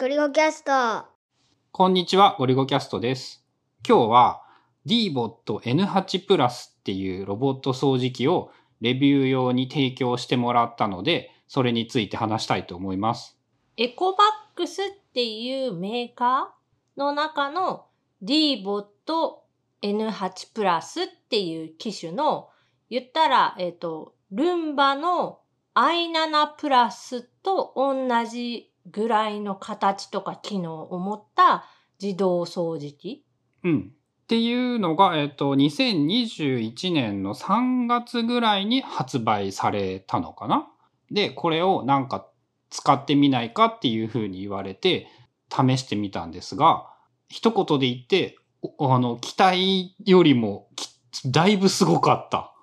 ゴリゴキャスト。こんにちは、ゴリゴキャストです。今日は DBOT N8 プラスっていうロボット掃除機をレビュー用に提供してもらったので、それについて話したいと思います。エコバックスっていうメーカーの中の DBOT N8 プラスっていう機種の言ったら、えっ、と、ルンバの i7 プラスと同じぐらいの形とか機能を持った自動掃除機？うん。っていうのが、えっと、2021年の3月ぐらいに発売されたのかなで、これをなんか使ってみないかっていうふうに言われて、試してみたんですが、一言で言って、おあの、期待よりもき、だいぶすごかった。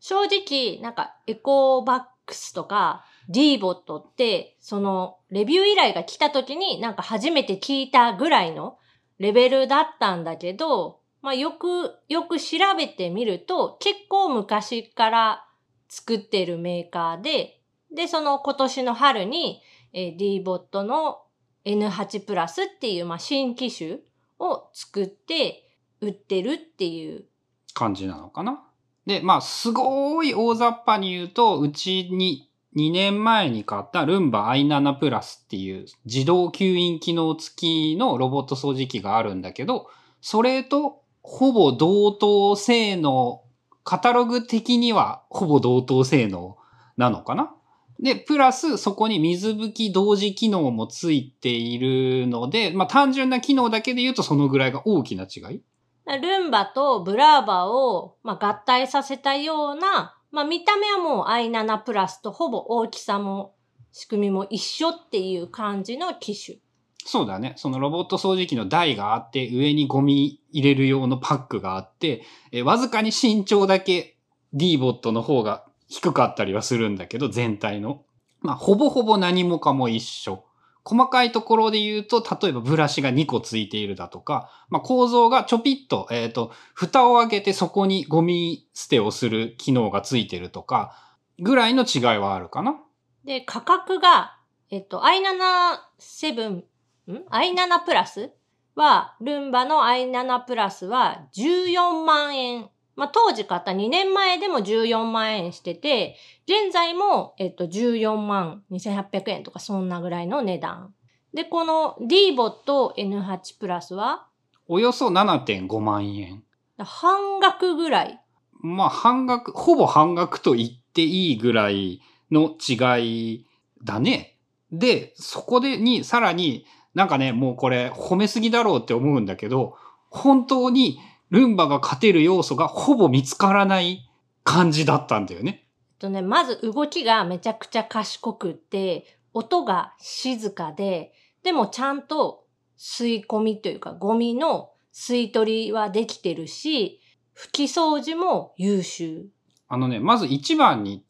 正直、なんかエコバックスとか DBOT って、そのレビュー依頼が来た時になんか初めて聞いたぐらいのレベルだったんだけど、まあよく、よく調べてみると結構昔から作ってるメーカーで、で、その今年の春に、えー DBOT の N8 プラスっていう、まあ、新機種を作って売ってるっていう感じなのかな？で、まあ、すごい大雑把に言うと、うちに2年前に買ったルンバ i7 プラスっていう自動吸引機能付きのロボット掃除機があるんだけど、それとほぼ同等性能、カタログ的にはほぼ同等性能なのかな？で、プラスそこに水拭き同時機能もついているので、まあ単純な機能だけで言うとそのぐらいが大きな違い。ルンバとブラーバを、まあ、合体させたような、まあ、見た目はもう i7 プラスとほぼ大きさも仕組みも一緒っていう感じの機種。そうだね。そのロボット掃除機の台があって、上にゴミ入れる用のパックがあって、えわずかに身長だけ D ボットの方が低かったりはするんだけど、全体の。まあ、ほぼほぼ何もかも一緒。細かいところで言うと、例えばブラシが2個ついているだとか、まあ、構造がちょぴっと、えっ、と、蓋を開けてそこにゴミ捨てをする機能がついてるとか、ぐらいの違いはあるかな。で、価格が、えっと、i7-7、ん ?i7 プラスは、ルンバの i7 プラスは14万円。まあ、当時買った2年前でも14万円してて、現在も、えっと、14万2800円とかそんなぐらいの値段。で、この DBOT N8 プラスは、およそ7.5万円。半額ぐらい。まあ半額、ほぼ半額と言っていいぐらいの違いだね。で、そこでにさらになんかね、もうこれ褒めすぎだろうって思うんだけど、本当にルンバが勝てる要素がほぼ見つからない感じだったんだよね。とね、まず動きがめちゃくちゃ賢くって、音が静かで、でもちゃんと吸い込みというかゴミの吸い取りはできてるし、拭き掃除も優秀。あのね、まず一番に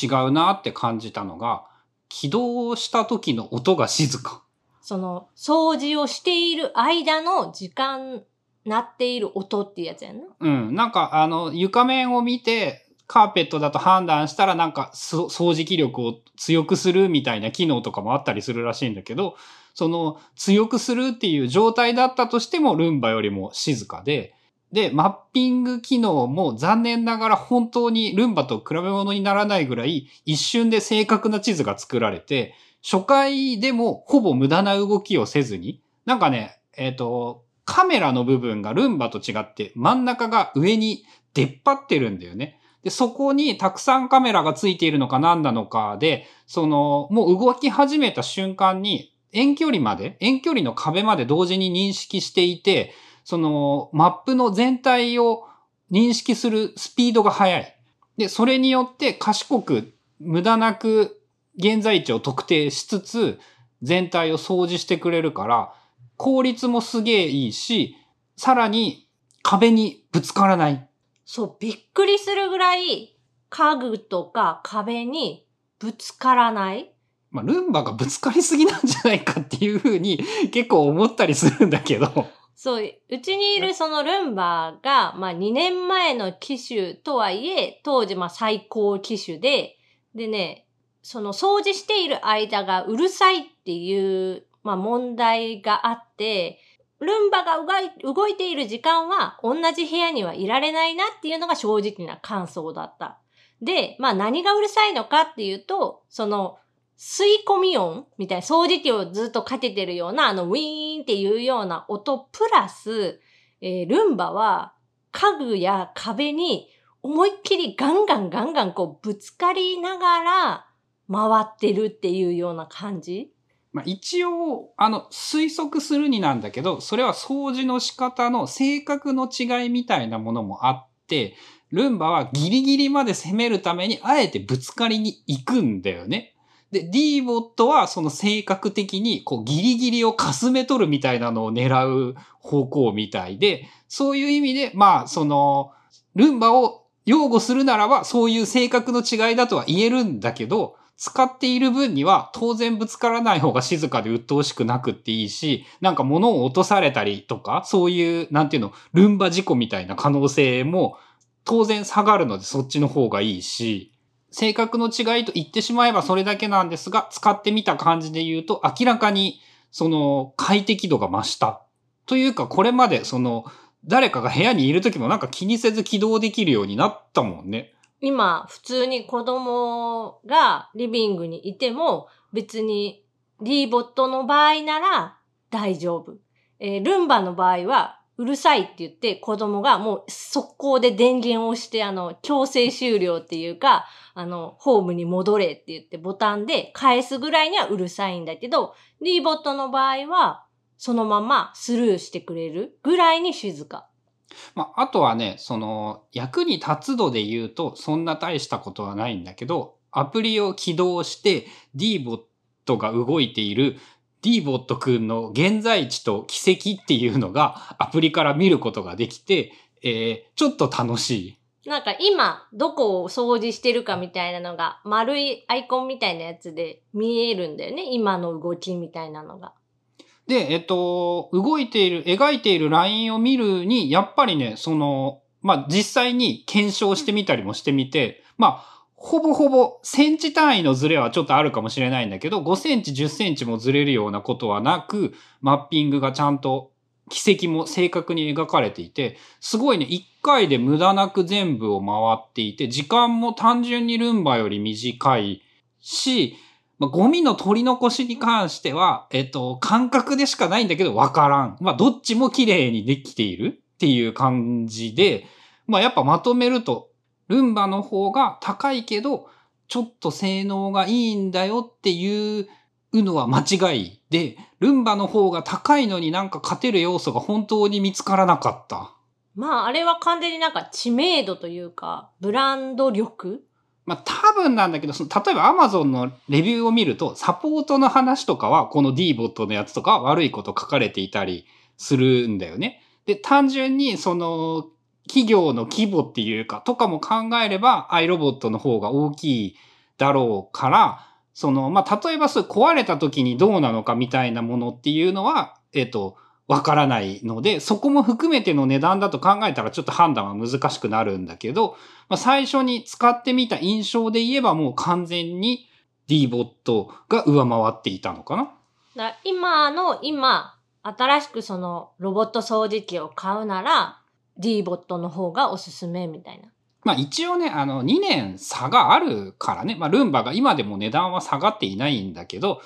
違うなって感じたのが、起動した時の音が静か。その掃除をしている間の時間鳴っている音っていうやつやんな。うん。なんか、あの、床面を見て、カーペットだと判断したら、なんか、掃除機力を強くするみたいな機能とかもあったりするらしいんだけど、その、強くするっていう状態だったとしても、ルンバよりも静かで、で、マッピング機能も残念ながら本当にルンバと比べ物にならないぐらい、一瞬で正確な地図が作られて、初回でもほぼ無駄な動きをせずに、なんかね、えっ、と、カメラの部分がルンバと違って真ん中が上に出っ張ってるんだよね。で、そこにたくさんカメラがついているのか何なのかで、その、もう動き始めた瞬間に遠距離まで、遠距離の壁まで同時に認識していて、その、マップの全体を認識するスピードが速い。で、それによって賢く、無駄なく現在地を特定しつつ、全体を掃除してくれるから、効率もすげえいいし、さらに壁にぶつからない。そう、びっくりするぐらい家具とか壁にぶつからない。まあ、ルンバがぶつかりすぎなんじゃないかっていうふうに結構思ったりするんだけど。そう、うちにいるそのルンバが、まあ2年前の機種とはいえ、当時まあ最高機種で、でね、その掃除している間がうるさいっていうまあ問題があって、ルンバが動いている時間は同じ部屋にはいられないなっていうのが正直な感想だった。で、まあ何がうるさいのかっていうと、その吸い込み音みたいな掃除機をずっとかけてるようなあのウィーンっていうような音プラス、えールンバは家具や壁に思いっきりガンガンガンガンこうぶつかりながら回ってるっていうような感じまあ、一応、あの、推測するになんだけど、それは掃除の仕方の性格の違いみたいなものもあって、ルンバはギリギリまで攻めるために、あえてぶつかりに行くんだよね。で、D ボットはその性格的に、こう、ギリギリをかすめ取るみたいなのを狙う方向みたいで、そういう意味で、まあ、その、ルンバを擁護するならば、そういう性格の違いだとは言えるんだけど、使っている分には当然ぶつからない方が静かで鬱陶しくなくっていいし、なんか物を落とされたりとか、そういう、なんていうの、ルンバ事故みたいな可能性も当然下がるのでそっちの方がいいし、性格の違いと言ってしまえばそれだけなんですが、使ってみた感じで言うと明らかにその快適度が増した。というかこれまでその誰かが部屋にいる時もなんか気にせず起動できるようになったもんね。今、普通に子供がリビングにいても、別に D ボットの場合なら大丈夫。えールンバの場合は、うるさいって言って子供がもう速攻で電源を押して、あの、強制終了っていうか、あの、ホームに戻れって言ってボタンで返すぐらいにはうるさいんだけど、D ボットの場合は、そのままスルーしてくれるぐらいに静か。まあ、あとはね、その、役に立つ度で言うと、そんな大したことはないんだけど、アプリを起動して D ボットが動いている D ボットくんの現在地と軌跡っていうのがアプリから見ることができて、えー、ちょっと楽しい。なんか今、どこを掃除してるかみたいなのが、丸いアイコンみたいなやつで見えるんだよね。今の動きみたいなのが。で、えっと、動いている、描いているラインを見るに、やっぱりね、その、まあ、実際に検証してみたりもしてみて、まあ、ほぼほぼセンチ単位のズレはちょっとあるかもしれないんだけど、5センチ、10センチもずれるようなことはなく、マッピングがちゃんと軌跡も正確に描かれていて、すごいね、1回で無駄なく全部を回っていて、時間も単純にルンバより短いし、まあ、ゴミの取り残しに関しては、えっと、感覚でしかないんだけどわからん。まあ、どっちも綺麗にできているっていう感じで、まあ、やっぱまとめると、ルンバの方が高いけど、ちょっと性能がいいんだよっていうのは間違いで、ルンバの方が高いのになんか勝てる要素が本当に見つからなかった。まあ、あれは完全になんか知名度というか、ブランド力まあ多分なんだけど、その例えば Amazon のレビューを見ると、サポートの話とかは、この D ボットのやつとかは悪いこと書かれていたりするんだよね。で、単純にその、企業の規模っていうか、とかも考えれば、iRobot の方が大きいだろうから、その、まあ、例えばそう壊れた時にどうなのかみたいなものっていうのは、えっと、わからないので、そこも含めての値段だと考えたらちょっと判断は難しくなるんだけど、まあ、最初に使ってみた印象で言えばもう完全に D ボットが上回っていたのかなだ今の、今、新しくそのロボット掃除機を買うなら、D ボットの方がおすすめみたいな。まあ一応ね、あの2年差があるからね、まあルンバが今でも値段は下がっていないんだけど、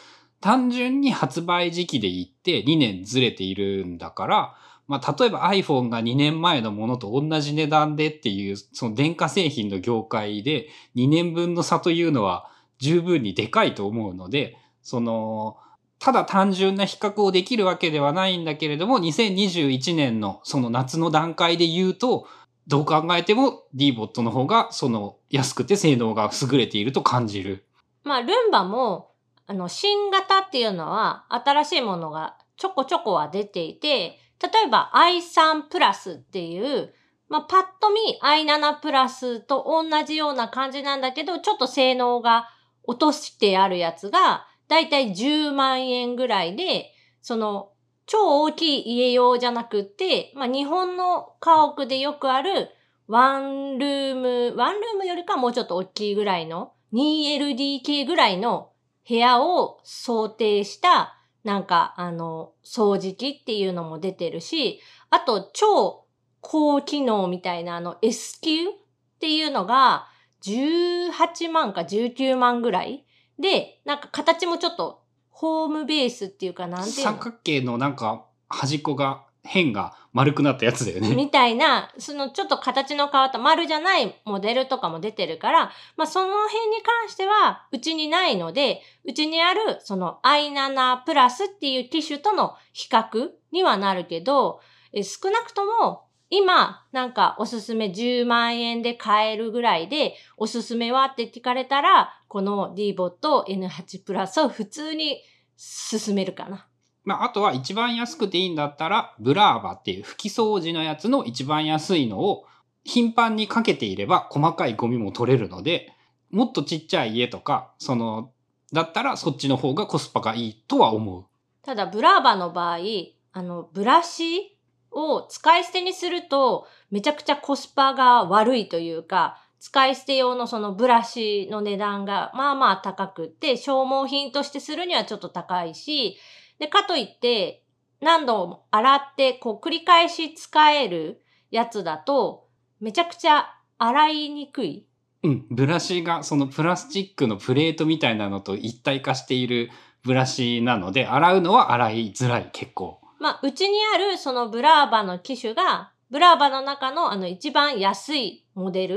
単純に発売時期で言って2年ずれているんだから、まあ例えば iPhone が2年前のものと同じ値段でっていう、その電化製品の業界で2年分の差というのは十分にでかいと思うので、その、ただ単純な比較をできるわけではないんだけれども、2021年のその夏の段階で言うと、どう考えても D ボットの方がその安くて性能が優れていると感じる。まあ、ルンバも、あの、新型っていうのは、新しいものがちょこちょこは出ていて、例えば i3 プラスっていう、まあ、パッと見 i7 プラスと同じような感じなんだけど、ちょっと性能が落としてあるやつが、だいたい10万円ぐらいで、その、超大きい家用じゃなくって、まあ、日本の家屋でよくある、ワンルーム、ワンルームよりかもうちょっと大きいぐらいの、2LDK ぐらいの部屋を想定した、なんか、あの、掃除機っていうのも出てるし、あと、超高機能みたいなあの S 級っていうのが、18万か19万ぐらいで、なんか形もちょっと、ホームベースっていうか、なんていうの？三角形のなんか端っこが、辺が丸くなったやつだよね。みたいな、そのちょっと形の変わった丸じゃないモデルとかも出てるから、まあその辺に関してはうちにないので、うちにあるその i7 プラスっていう機種との比較にはなるけど、え少なくとも今なんかおすすめ10万円で買えるぐらいでおすすめはって聞かれたら、この D-Bot N8 プラスを普通に進めるかな。まあ、あとは一番安くていいんだったら、ブラーバっていう拭き掃除のやつの一番安いのを頻繁にかけていれば細かいゴミも取れるので、もっとちっちゃい家とか、その、だったらそっちの方がコスパがいいとは思う。ただ、ブラーバの場合、あの、ブラシを使い捨てにすると、めちゃくちゃコスパが悪いというか、使い捨て用のそのブラシの値段がまあまあ高くて、消耗品としてするにはちょっと高いし、で、かといって、何度も洗って、こう、繰り返し使えるやつだと、めちゃくちゃ洗いにくい。うん。ブラシがそのプラスチックのプレートみたいなのと一体化しているブラシなので、洗うのは洗いづらい、結構。まあ、うちにあるそのブラーバの機種が、ブラーバの中のあの一番安いモデル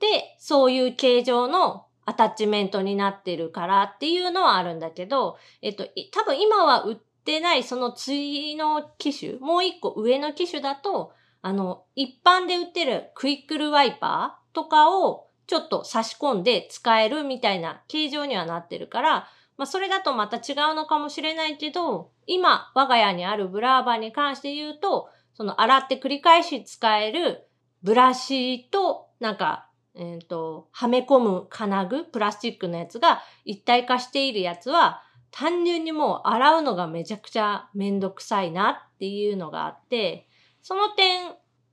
で、そういう形状のアタッチメントになってるからっていうのはあるんだけど、えっと、多分今は売ってないその次の機種、もう一個上の機種だと、あの、一般で売ってるクイックルワイパーとかをちょっと差し込んで使えるみたいな形状にはなってるから、まあそれだとまた違うのかもしれないけど、今我が家にあるブラーバに関して言うと、その洗って繰り返し使えるブラシと、なんか、えっ、と、はめ込む金具、プラスチックのやつが一体化しているやつは、単純にもう洗うのがめちゃくちゃめんどくさいなっていうのがあって、その点、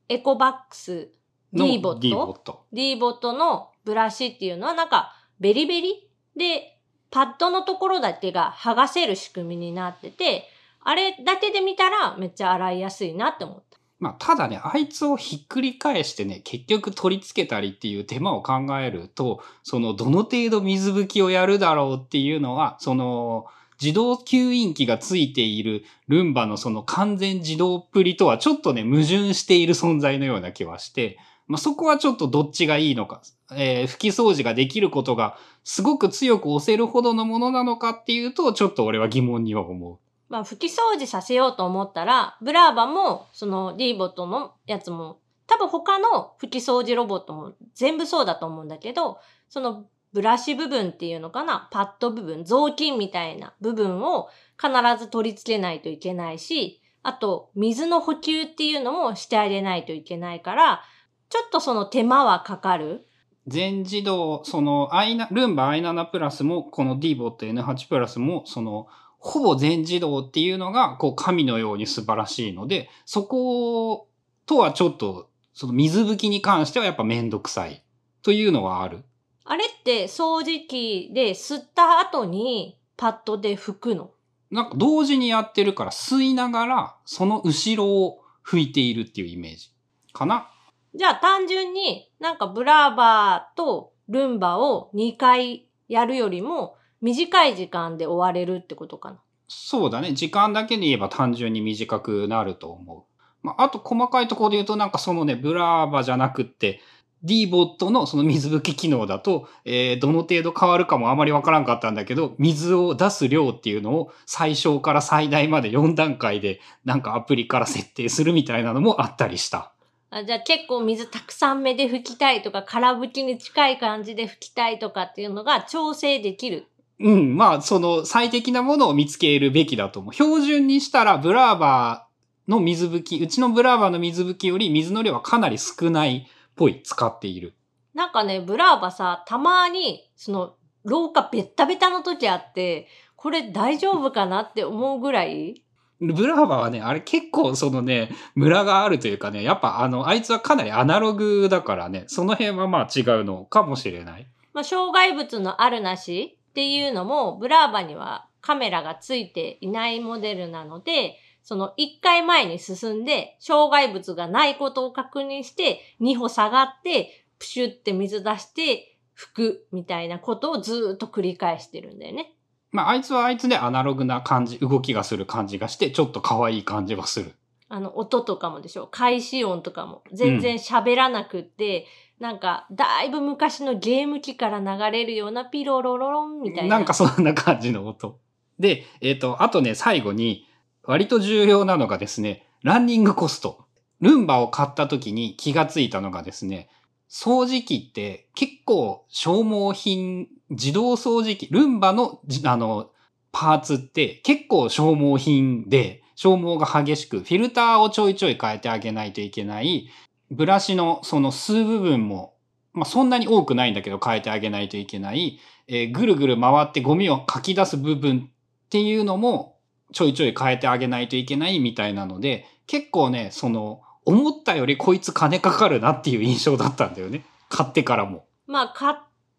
エコバックス、の D ボッ D ボトット。D ボットのブラシっていうのはなんかベリベリでパッドのところだけが剥がせる仕組みになってて、あれだけで見たらめっちゃ洗いやすいなって思った。まあ、ただね、あいつをひっくり返してね、結局取り付けたりっていう手間を考えると、その、どの程度水拭きをやるだろうっていうのは、その、自動吸引機がついているルンバのその完全自動っぷりとはちょっとね、矛盾している存在のような気はして、まあ、そこはちょっとどっちがいいのか、えー拭き掃除ができることがすごく強く押せるほどのものなのかっていうと、ちょっと俺は疑問には思う。まあ、拭き掃除させようと思ったら、ブラーバも、その D ボットのやつも、多分他の拭き掃除ロボットも全部そうだと思うんだけど、そのブラシ部分っていうのかな、パッド部分、雑巾みたいな部分を必ず取り付けないといけないし、あと、水の補給っていうのもしてあげないといけないから、ちょっとその手間はかかる。全自動、その、アイナ、ルンバ i7 プラスも、この D-Bot N8 プラスも、その、ほぼ全自動っていうのが、こう、神のように素晴らしいので、そことはちょっと、その水拭きに関してはやっぱめんどくさい。というのはある。あれって掃除機で吸った後にパッドで拭くの？なんか同時にやってるから吸いながら、その後ろを拭いているっていうイメージ。かなじゃあ単純になんかブラーバーとルンバを2回やるよりも短い時間で終われるってことかな。そうだね。時間だけで言えば単純に短くなると思う。まあ、あと細かいところで言うとなんかそのね、ブラーバじゃなくって、D ボットのその水拭き機能だと、えーどの程度変わるかもあまりわからんかったんだけど、水を出す量っていうのを最小から最大まで4段階でなんかアプリから設定するみたいなのもあったりした。あじゃあ結構水たくさん目で拭きたいとか、空拭きに近い感じで拭きたいとかっていうのが調整できる。うん、まあ、その最適なものを見つけるべきだと思う。標準にしたら、ブラーバーの水拭き、うちのブラーバーの水拭きより水の量はかなり少ないっぽい、使っている。なんかね、ブラーバさ、たまに、その、廊下ベッタベタの時あって、これ大丈夫かなって思うぐらい？ブラーバーはね、あれ結構そのね、ムラがあるというかね、やっぱあの、あいつはかなりアナログだからね、その辺はまあ違うのかもしれない。まあ、障害物のあるなしっていうのも、ブラーバにはカメラがついていないモデルなので、その1回前に進んで、障害物がないことを確認して、2歩下がって、プシュって水出して、拭くみたいなことをずっと繰り返してるんだよね。まあ、あいつはあいつでアナログな感じ、動きがする感じがして、ちょっと可愛い感じはする。あの、音とかもでしょ開始音とかも。全然喋らなくって、うん、なんか、だいぶ昔のゲーム機から流れるようなピロロロロンみたいな。なんかそんな感じの音。で、えっ、ー、と、あとね、最後に、割と重要なのがですね、ランニングコスト。ルンバを買った時に気がついたのがですね、掃除機って結構消耗品、自動掃除機、ルンバの、あの、パーツって結構消耗品で、消耗が激しく、フィルターをちょいちょい変えてあげないといけない、ブラシのその数部分も、まあ、そんなに多くないんだけど変えてあげないといけない、えー、ぐるぐる回ってゴミをかき出す部分っていうのもちょいちょい変えてあげないといけないみたいなので、結構ね、その、思ったよりこいつ金かかるなっていう印象だったんだよね。買ってからも。まあ、買っ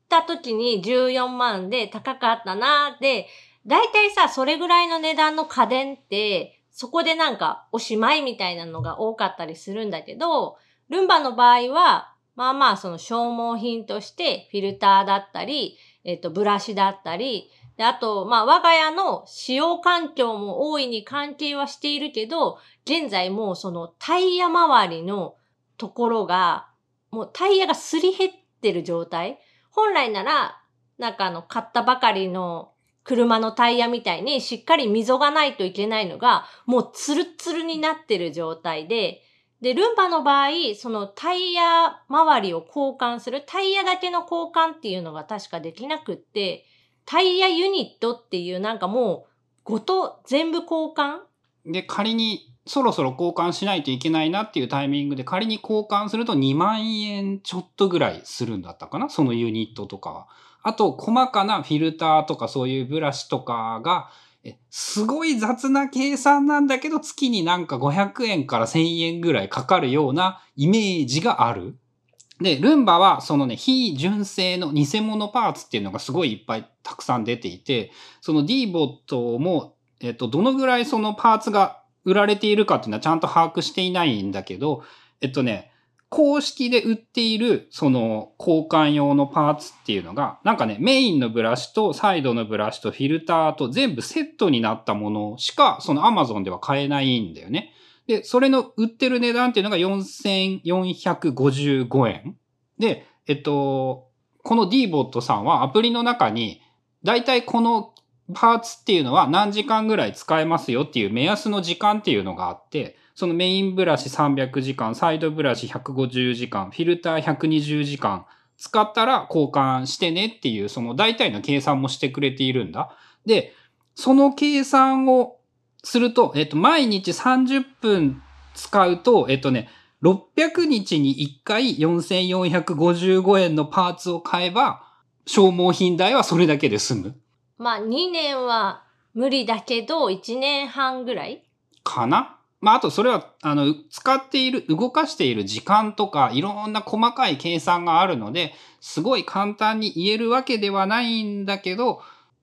た時に14万で高かったなで、だいたいさ、それぐらいの値段の家電って、そこでなんかおしまいみたいなのが多かったりするんだけど、ルンバの場合は、まあまあその消耗品としてフィルターだったり、えっ、と、ブラシだったり、で、あと、まあ、我が家の使用環境も大いに関係はしているけど、現在もうそのタイヤ周りのところが、もうタイヤがすり減ってる状態。本来なら、なんかあの、買ったばかりの車のタイヤみたいにしっかり溝がないといけないのが、もうツルツルになってる状態で、で、ルンバの場合、そのタイヤ周りを交換する、タイヤだけの交換っていうのが確かできなくって、タイヤユニットっていうなんかもう、ごと全部交換？で、仮にそろそろ交換しないといけないなっていうタイミングで仮に交換すると2万円ちょっとぐらいするんだったかな？そのユニットとかは。あと、細かなフィルターとかそういうブラシとかが、すごい雑な計算なんだけど、月になんか500円から1000円ぐらいかかるようなイメージがある。で、ルンバはそのね、非純正の偽物パーツっていうのがすごいいっぱいたくさん出ていて、その D ボットも、えっと、どのぐらいそのパーツが売られているかっていうのはちゃんと把握していないんだけど、えっとね、公式で売っているその交換用のパーツっていうのが、なんかね、メインのブラシとサイドのブラシとフィルターと全部セットになったものしか、その Amazon では買えないんだよね。で、それの売ってる値段っていうのが4455円。で、えっと、この dbot さんはアプリの中に、だいたいこのパーツっていうのは何時間ぐらい使えますよっていう目安の時間っていうのがあって、そのメインブラシ300時間、サイドブラシ150時間、フィルター120時間使ったら交換してねっていう、その大体の計算もしてくれているんだ。で、その計算をすると、えっと、毎日30分使うと、えっとね、600日に1回4455円のパーツを買えば、消耗品代はそれだけで済む。まあ、2年は無理だけど、1年半ぐらい？かなまあ、あとそれは、あの、使っている、動かしている時間とか、いろんな細かい計算があるので、すごい簡単に言えるわけではないんだけど、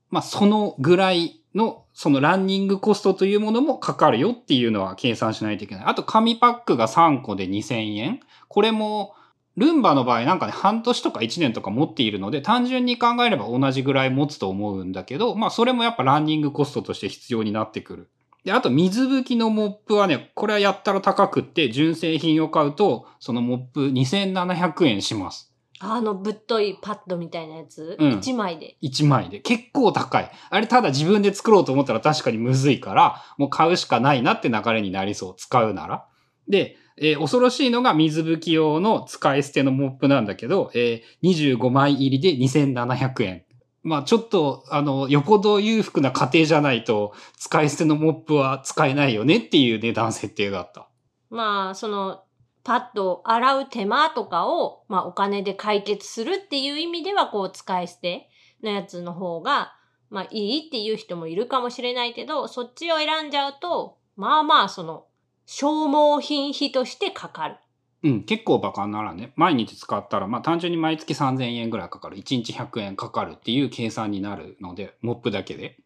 まあ、そのぐらいの、そのランニングコストというものもかかるよっていうのは計算しないといけない。あと、紙パックが3個で2000円。これも、ルンバの場合なんかね、半年とか1年とか持っているので、単純に考えれば同じぐらい持つと思うんだけど、まあそれもやっぱランニングコストとして必要になってくる。で、あと水拭きのモップはね、これはやったら高くって、純正品を買うと、そのモップ2700円します。あのぶっといパッドみたいなやつ、うん、?1 枚で？1枚で。結構高い。あれただ自分で作ろうと思ったら確かにむずいから、もう買うしかないなって流れになりそう。使うなら。で、えー、恐ろしいのが水拭き用の使い捨てのモップなんだけど、えー、25枚入りで2700円。まあちょっと、あの、よほど裕福な家庭じゃないと、使い捨てのモップは使えないよねっていう値段設定だった。まあ、その、パッド洗う手間とかを、まあお金で解決するっていう意味では、こう使い捨てのやつの方が、まあいいっていう人もいるかもしれないけど、そっちを選んじゃうと、まあまあその、消耗品費としてかかる。うん、結構バカならね、毎日使ったら、まあ単純に毎月3000円ぐらいかかる。1日100円かかるっていう計算になるので、モップだけで。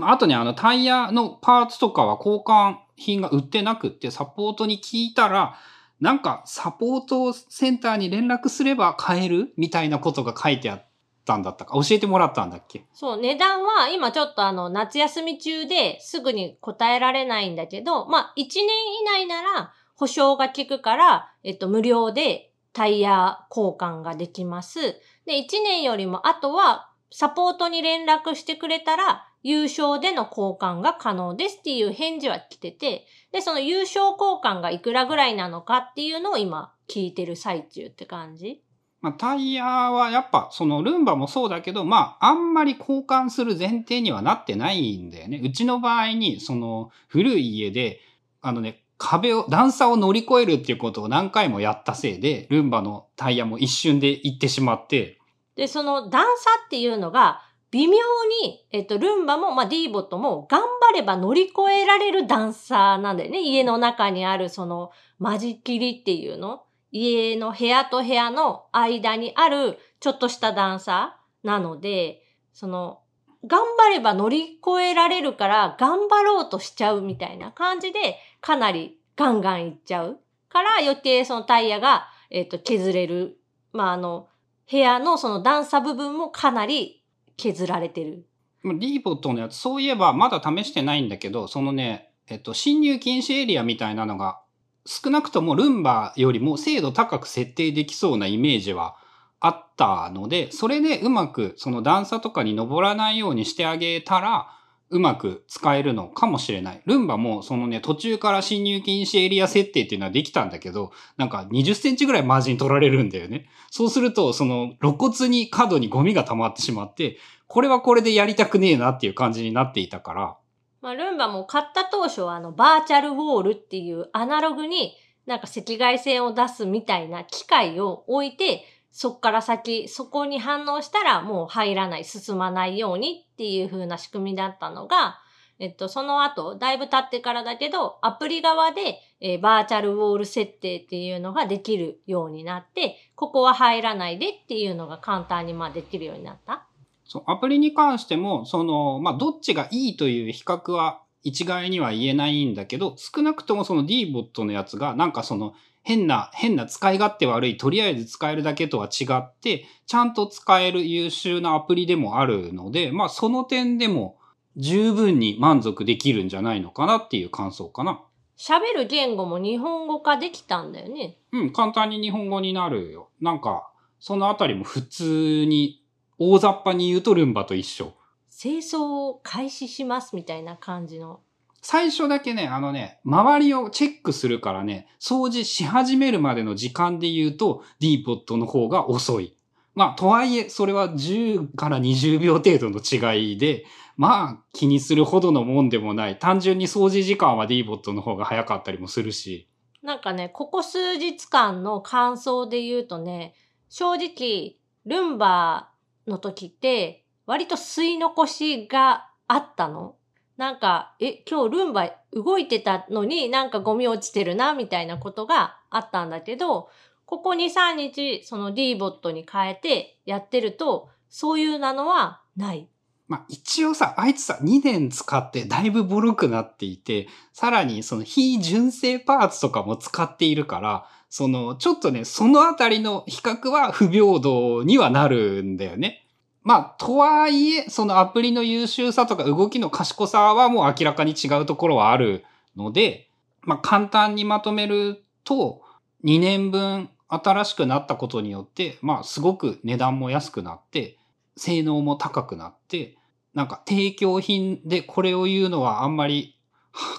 あとね、あのタイヤのパーツとかは交換品が売ってなくって、サポートに聞いたら、なんかサポートセンターに連絡すれば買えるみたいなことが書いてあったんだったか。教えてもらったんだっけ？そう、値段は今ちょっとあの夏休み中ですぐに答えられないんだけど、まあ1年以内なら保証が効くから、えっと無料でタイヤ交換ができます。で、1年よりもあとはサポートに連絡してくれたら優勝での交換が可能ですっていう返事は来てて、で、その優勝交換がいくらぐらいなのかっていうのを今聞いてる最中って感じまあ、タイヤはやっぱそのルンバもそうだけど、まあ、あんまり交換する前提にはなってないんだよね。うちの場合に、その古い家で、あのね、壁を、段差を乗り越えるっていうことを何回もやったせいで、ルンバのタイヤも一瞬で行ってしまって、で、その段差っていうのが、微妙に、えっと、ルンバも、まあ、D ボットも、頑張れば乗り越えられる段差なんだよね。家の中にある、その、間仕切りっていうの。家の部屋と部屋の間にある、ちょっとした段差なので、その、頑張れば乗り越えられるから、頑張ろうとしちゃうみたいな感じで、かなりガンガンいっちゃう。から、余計そのタイヤが、えっと、削れる。まあ、あの、部屋のその段差部分もかなり削られてる。まあ D ボットのやつ、そういえばまだ試してないんだけど、そのね、えっと、侵入禁止エリアみたいなのが、少なくともルンバよりも精度高く設定できそうなイメージはあったので、それでうまくその段差とかに登らないようにしてあげたら、うまく使えるのかもしれない。ルンバもそのね、途中から侵入禁止エリア設定っていうのはできたんだけど、なんか20センチぐらいマージン取られるんだよね。そうすると、その露骨に角にゴミが溜まってしまって、これはこれでやりたくねえなっていう感じになっていたから、まあ、ルンバも買った当初はあの、バーチャルウォールっていうアナログになんか赤外線を出すみたいな機械を置いて、そっから先、そこに反応したらもう入らない、進まないようにっていう風な仕組みだったのが、えっと、その後、だいぶ経ってからだけど、アプリ側で、えーバーチャルウォール設定っていうのができるようになって、ここは入らないでっていうのが簡単にまあできるようになった。そう、アプリに関しても、その、まあ、どっちがいいという比較は一概には言えないんだけど、少なくともその D ボットのやつが、なんかその、変な、変な使い勝手悪い、とりあえず使えるだけとは違って、ちゃんと使える優秀なアプリでもあるので、まあ、その点でも十分に満足できるんじゃないのかなっていう感想かな。喋る言語も日本語化できたんだよね。うん、簡単に日本語になるよ。なんか、そのあたりも普通に、大雑把に言うとルンバと一緒。清掃を開始しますみたいな感じの。最初だけね、あのね、周りをチェックするからね、掃除し始めるまでの時間で言うと、D ポットの方が遅い。まあ、とはいえ、それは10から20秒程度の違いで、まあ、気にするほどのもんでもない。単純に掃除時間は D ボットの方が早かったりもするし。なんかね、ここ数日間の感想で言うとね、正直、ルンバの時って、割と吸い残しがあったの。なんか、え、今日ルンバ動いてたのになんかゴミ落ちてるな、みたいなことがあったんだけど、ここ2、3日、その D ボットに変えてやってると、そういうなのはない。まあ一応さ、あいつさ、2年使ってだいぶボロくなっていて、さらにその非純正パーツとかも使っているから、その、ちょっとね、そのあたりの比較は不平等にはなるんだよね。まあ、とはいえ、そのアプリの優秀さとか動きの賢さはもう明らかに違うところはあるので、まあ簡単にまとめると、2年分新しくなったことによって、まあすごく値段も安くなって、性能も高くなって、なんか提供品でこれを言うのはあんまり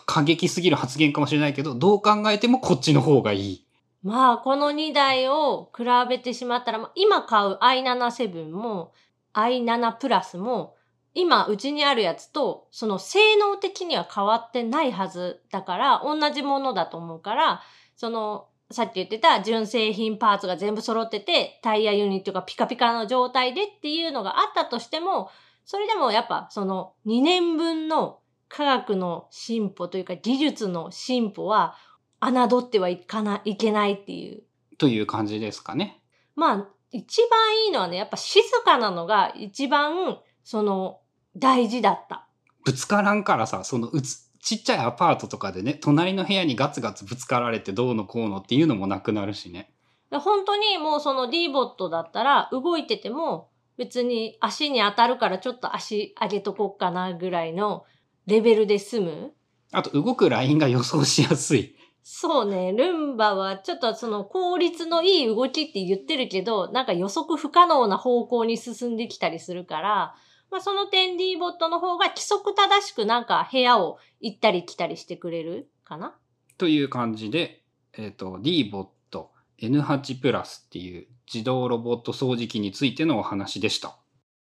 過激すぎる発言かもしれないけど、どう考えてもこっちの方がいい。まあ、この2台を比べてしまったら、今買う i7-7 も i7 プラスも、今うちにあるやつと、その性能的には変わってないはずだから、同じものだと思うから、その、さっき言ってた純正品パーツが全部揃ってて、タイヤユニットがピカピカの状態でっていうのがあったとしても、それでもやっぱその2年分の科学の進歩というか技術の進歩は侮ってはいかない、いけないっていう。という感じですかね。まあ、一番いいのはね、やっぱ静かなのが一番、その、大事だった。ぶつからんからさ、そのうつ、ちっちゃいアパートとかでね、隣の部屋にガツガツぶつかられてどうのこうのっていうのもなくなるしね。で本当にもうその D ボットだったら動いてても別に足に当たるからちょっと足上げとこっかなぐらいのレベルで済む。あと動くラインが予想しやすい。そうね、ルンバはちょっとその効率のいい動きって言ってるけど、なんか予測不可能な方向に進んできたりするから、まあその点 D ボットの方が規則正しくなんか部屋を行ったり来たりしてくれるかな？という感じで、えっ、と、D ボット N8 プラスっていう自動ロボット掃除機についてのお話でした。